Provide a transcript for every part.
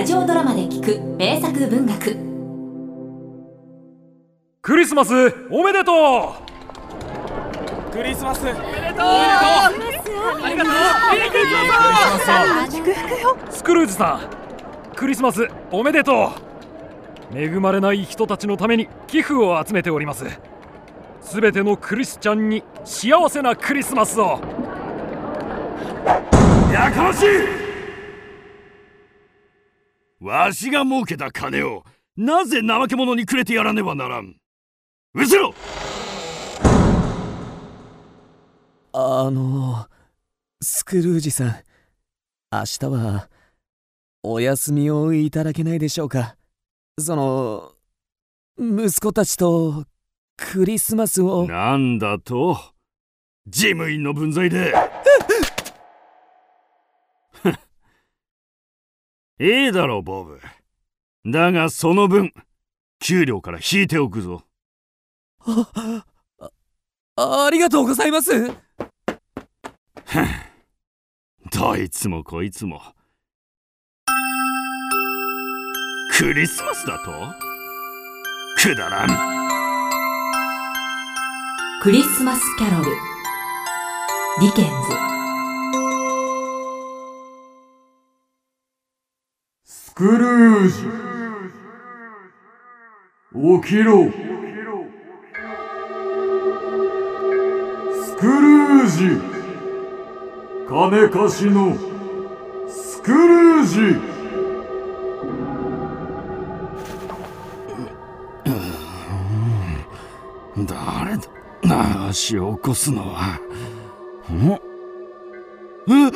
ラジオドラマで聞く名作文学。クリスマスおめでとう。クリスマス。おめでとう。ありがとう。祝福よスクルージさんクリスマスおめでとう。恵まれない人たちのために寄付を集めております。すべてのクリスチャンに幸せなクリスマスを。やかましいわしが儲けた金をなぜ怠け者にくれてやらねばならん。うせろ！あのスクルージさん明日はお休みをいただけないでしょうか。その息子たちとクリスマスを。なんだと？事務員の分際でええだろうボブ。だがその分給料から引いておくぞ。ああありがとうございます。どいつもこいつも。クリスマスだと？くだらん。クリスマスキャロル。ディケンズクルージ起きろ。スクルージ。金貸しの。スクルージ。誰だ？足を起こすのは。ん？うっ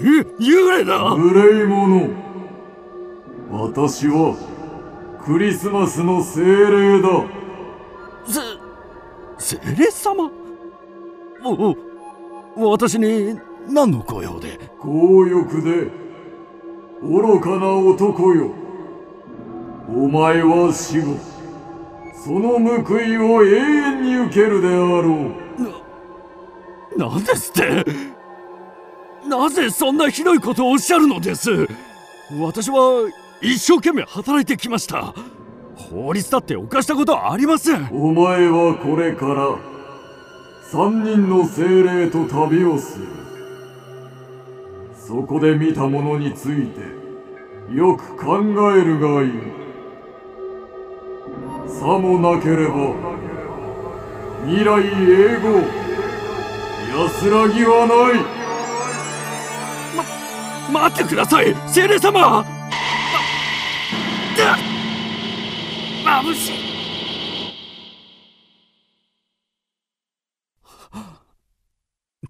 幽霊だ。無礼者。私はクリスマスの精霊だ。せ精霊様？お私に何の御用で？強欲で愚かな男よ。お前は死後その報いを永遠に受けるであろう。な、なんですって？なぜそんなひどいことをおっしゃるのです？私は一生懸命働いてきました。法律だって犯したことはありません。お前はこれから三人の精霊と旅をする。そこで見たものについてよく考えるがいい。さもなければ未来永劫安らぎはない。待ってください精霊様。ま眩しい。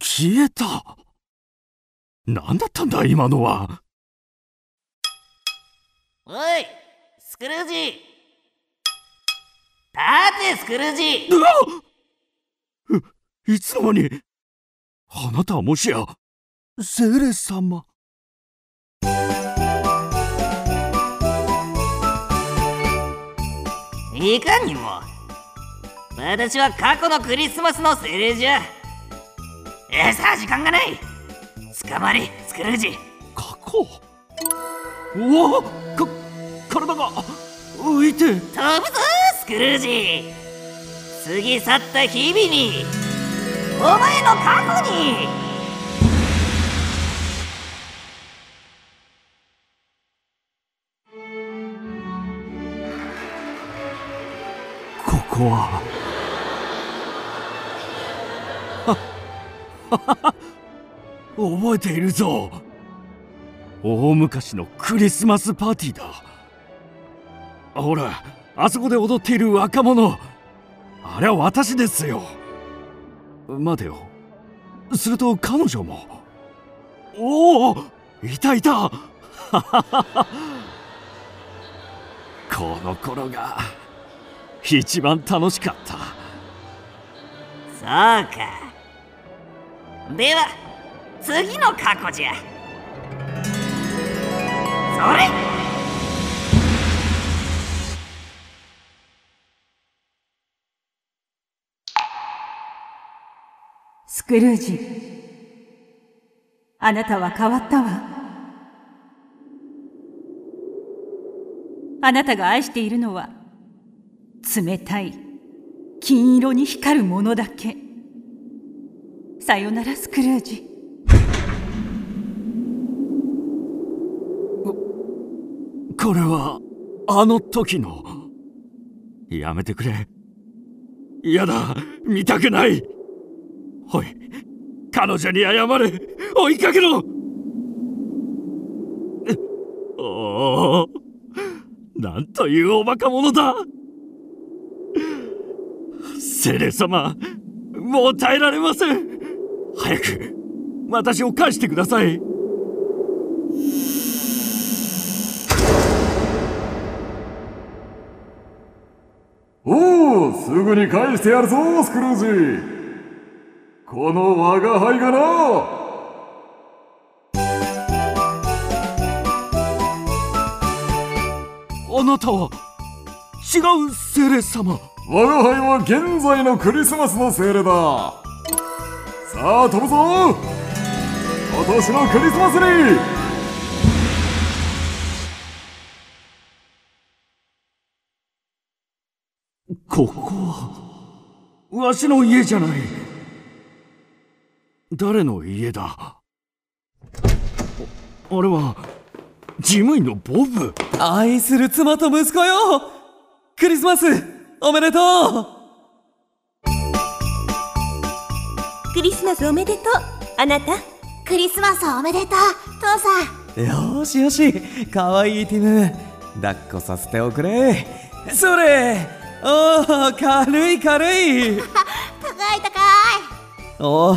消えた。何だったんだ今のは。おいスクルージ立てスクルージいつの間に？あなたはもしや精霊様いかにも。私は過去のクリスマスの精霊じゃえさあ時間がない。捕まりスクルージ過去？うわ！か体が。浮いて。飛ぶぞスクルージ過ぎ去った日々に。お前の過去にここは 覚えているぞ。大昔のクリスマスパーティーだ。ほらあそこで踊っている若者。あれは私ですよ。待てよ。すると彼女も。おおいたいた。この頃が。一番楽しかった。そうか。では次の過去じゃ。それ。スクルージ。あなたは変わったわ。あなたが愛しているのは冷たい。金色に光るものだけ。さよならスクルージ。これはあの時の。やめてくれ。嫌だ見たくない。おい彼女に謝れ追いかけろ。おおなんというおバカ者だ。精霊様もう耐えられません。早く私を返してください。おおすぐに返してやるぞスクルージこの我が輩がな。あなたは違う精霊様我が輩は現在のクリスマスの精霊だ。さあ飛ぶぞ今年のクリスマスに。ここはわしの家じゃない。誰の家だ？ああれは事務員のボブ。愛する妻と息子よ。クリスマスおめでとう。クリスマスおめでとう。あなた？クリスマスおめでとう。父さん。よしよし。かわいいティム。抱っこさせておくれ。それ。おお軽い軽い。高い高い。お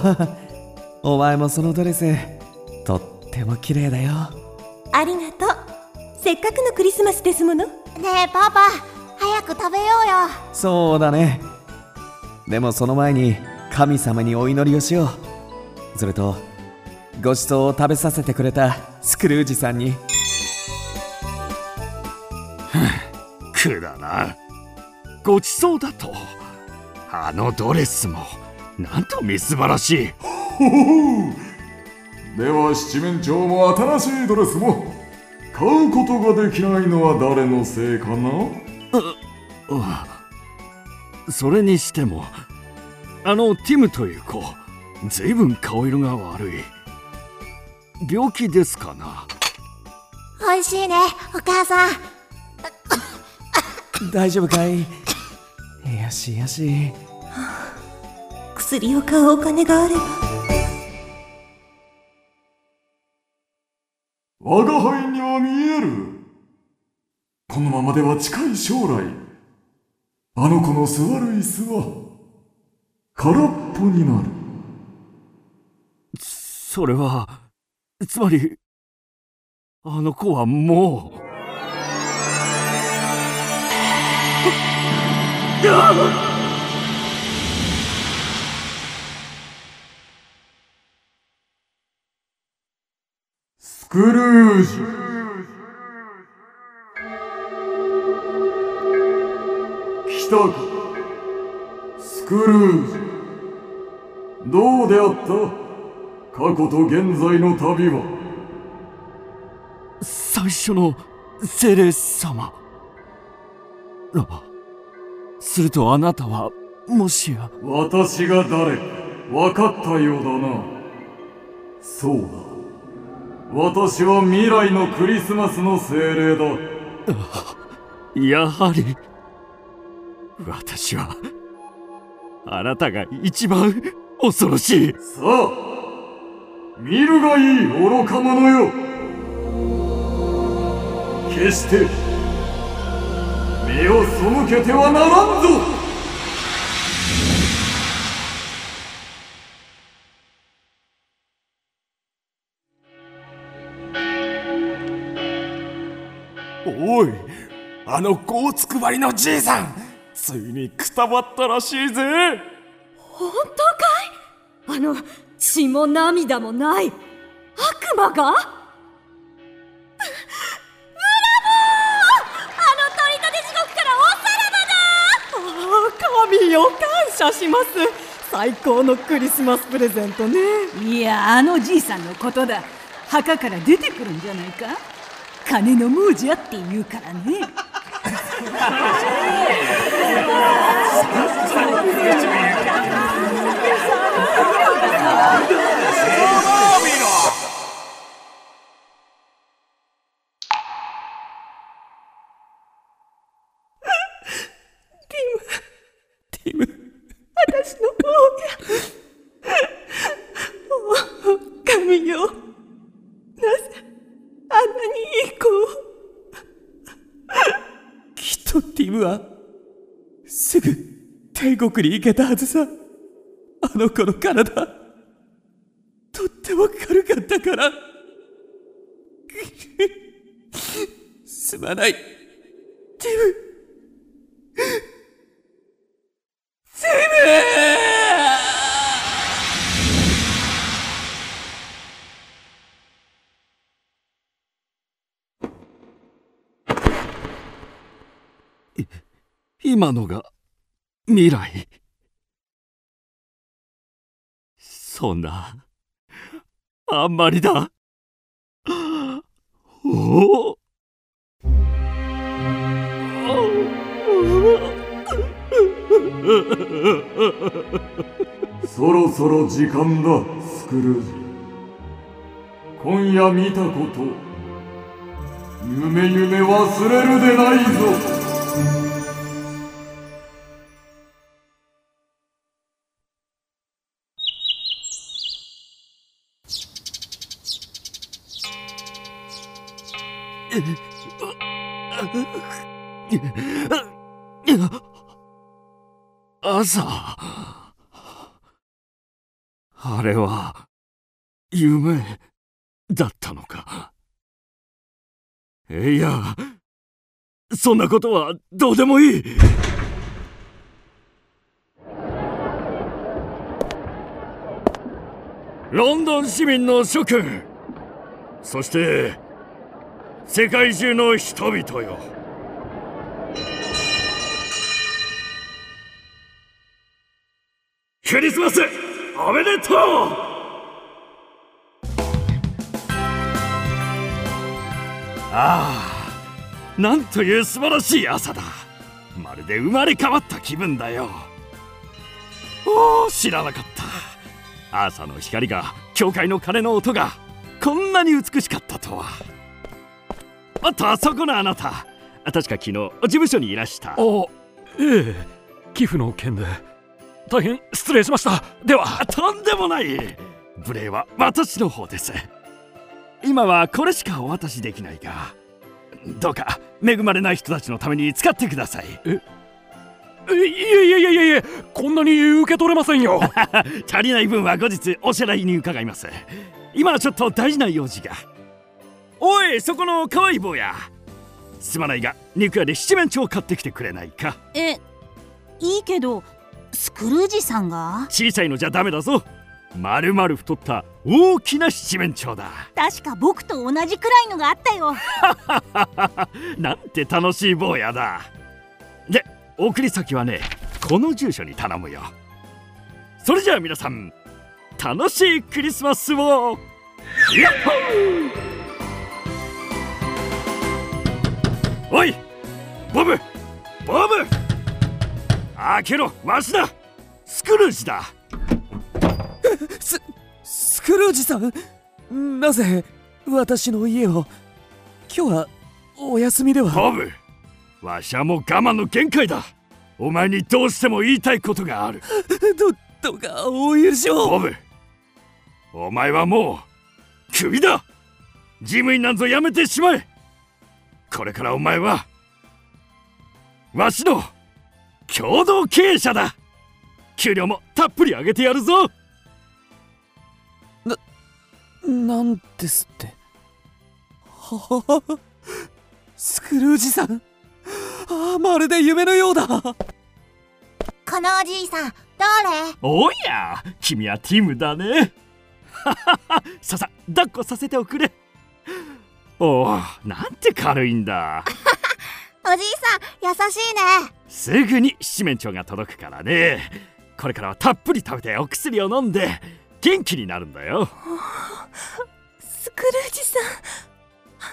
おお前もそのドレス。とっても綺麗だよ。ありがとう。せっかくのクリスマスですもの。ねえパパ早く食べようよ。そうだね。でもその前に神様にお祈りをしよう。それとごちそうを食べさせてくれたスクルージさんに。くだなごちそうだと。あのドレスも。なんとみすばらしい。ほほほでは七面鳥も新しいドレスも。買うことができないのは誰のせいかな？それにしてもあのティムという子ずいぶん顔色が悪い。病気ですかな？美味しいねお母さん。大丈夫かい？よしよし、はあ、薬を買うお金があれば。我が輩には見えるこのままでは近い将来。あの子の座る椅子は空っぽになる。それはつまりあの子はもう。スクルージかスクルージどうであった？過去と現在の旅は？最初の精霊様。あするとあなたはもしや。私が誰か？分かったようだな。そうだ。私は未来のクリスマスの精霊だ。やはり私はあなたが一番恐ろしい。さあ見るがいい愚か者よ。決して目を背けてはならんぞ。おいあのゴーツくばりのじいさんついにくたばったらしいぜ。本当かい？あの血も涙もない。悪魔が？ブラボー！あの取り立て地獄からおさらばだ！あ神よ感謝します。最高のクリスマスプレゼントね。いやあのじいさんのことだ。墓から出てくるんじゃないか？金の亡者って言うからねティム私の方がお神よなぜあんなにいい子をきっとティムはすぐ天国に行けたはずさ。あの子の体。とっても軽かったから。すまない。ティムティ今のが未来。そんなあんまりだ。おおそろそろ時間だスクルージ今夜見たこと夢夢忘れるでないぞ。朝。あれは夢だったのか。いやそんなことはどうでもいい。ロンドン市民の諸君。そして世界中の人々よ。クリスマスおめでとう。ああなんという素晴らしい朝だ。まるで生まれ変わった気分だよ。おお知らなかった。朝の光が教会の鐘の音がこんなに美しかったとは。あとあそこのあなた。確か昨日事務所にいらした。あええ寄付の件で。大変失礼しました。では。とんでもない。無礼は私の方です。今はこれしかお渡しできないが。どうか恵まれない人たちのために使ってください。えいえいえいえいえいえこんなに受け取れませんよ。足りない分は後日お支払いに伺います。今はちょっと大事な用事がおいそこの可愛い坊や。すまないが肉屋で七面鳥を買ってきてくれないか。えいいけどスクルージさんが？小さいのじゃダメだぞ。まるまる太った大きな七面鳥だ。確か僕と同じくらいのがあったよ。なんて楽しい坊やだ。で送り先はねこの住所に頼むよ。それじゃあ皆さん楽しいクリスマスを。やっほーおいボブボブ開けろわしだ。スクルージだ。ススクルージさんなぜ私の家を？今日はお休みでは。ボブわしはもう我慢の限界だ。お前にどうしても言いたいことがある。どどうかお許しを。ボブお前はもうクビだ。事務員なんぞやめてしまえこれからお前はわしの共同経営者だ。給料もたっぷり上げてやるぞ。ななんですって。は はスクルージさん。ああまるで夢のようだ。このおじいさん誰おや君はティムだね。ささ抱っこさせておくれおおなんて軽いんだ。おじいさん優しいね。すぐに七面鳥が届くからね。これからはたっぷり食べてお薬を飲んで元気になるんだよ。スクルージさん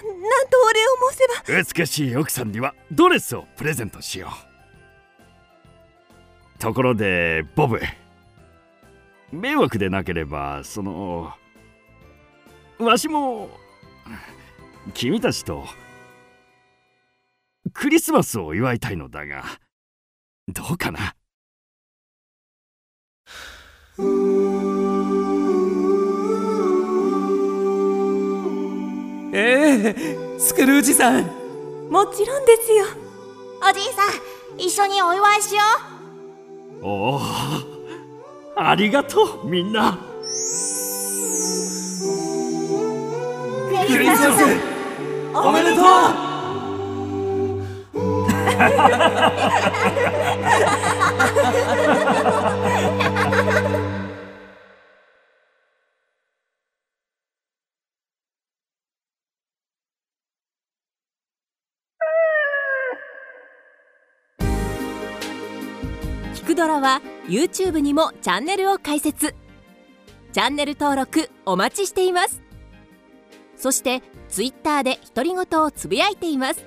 なんとお礼を申せば。美しい奥さんにはドレスをプレゼントしよう。ところでボブ。迷惑でなければそのわしも君たちと。クリスマスを祝いたいのだがどうかな？ええスクルージさん。もちろんですよ。おじいさん一緒にお祝いしよう。おおありがとうみんな。クリスマスおめでとう。クドラは YouTube にもチャンネルを開設。チャンネル登録お待ちしています。そして Twitter で独り言をつぶやいています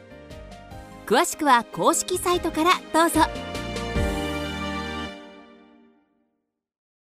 詳しくは公式サイトからどうぞ。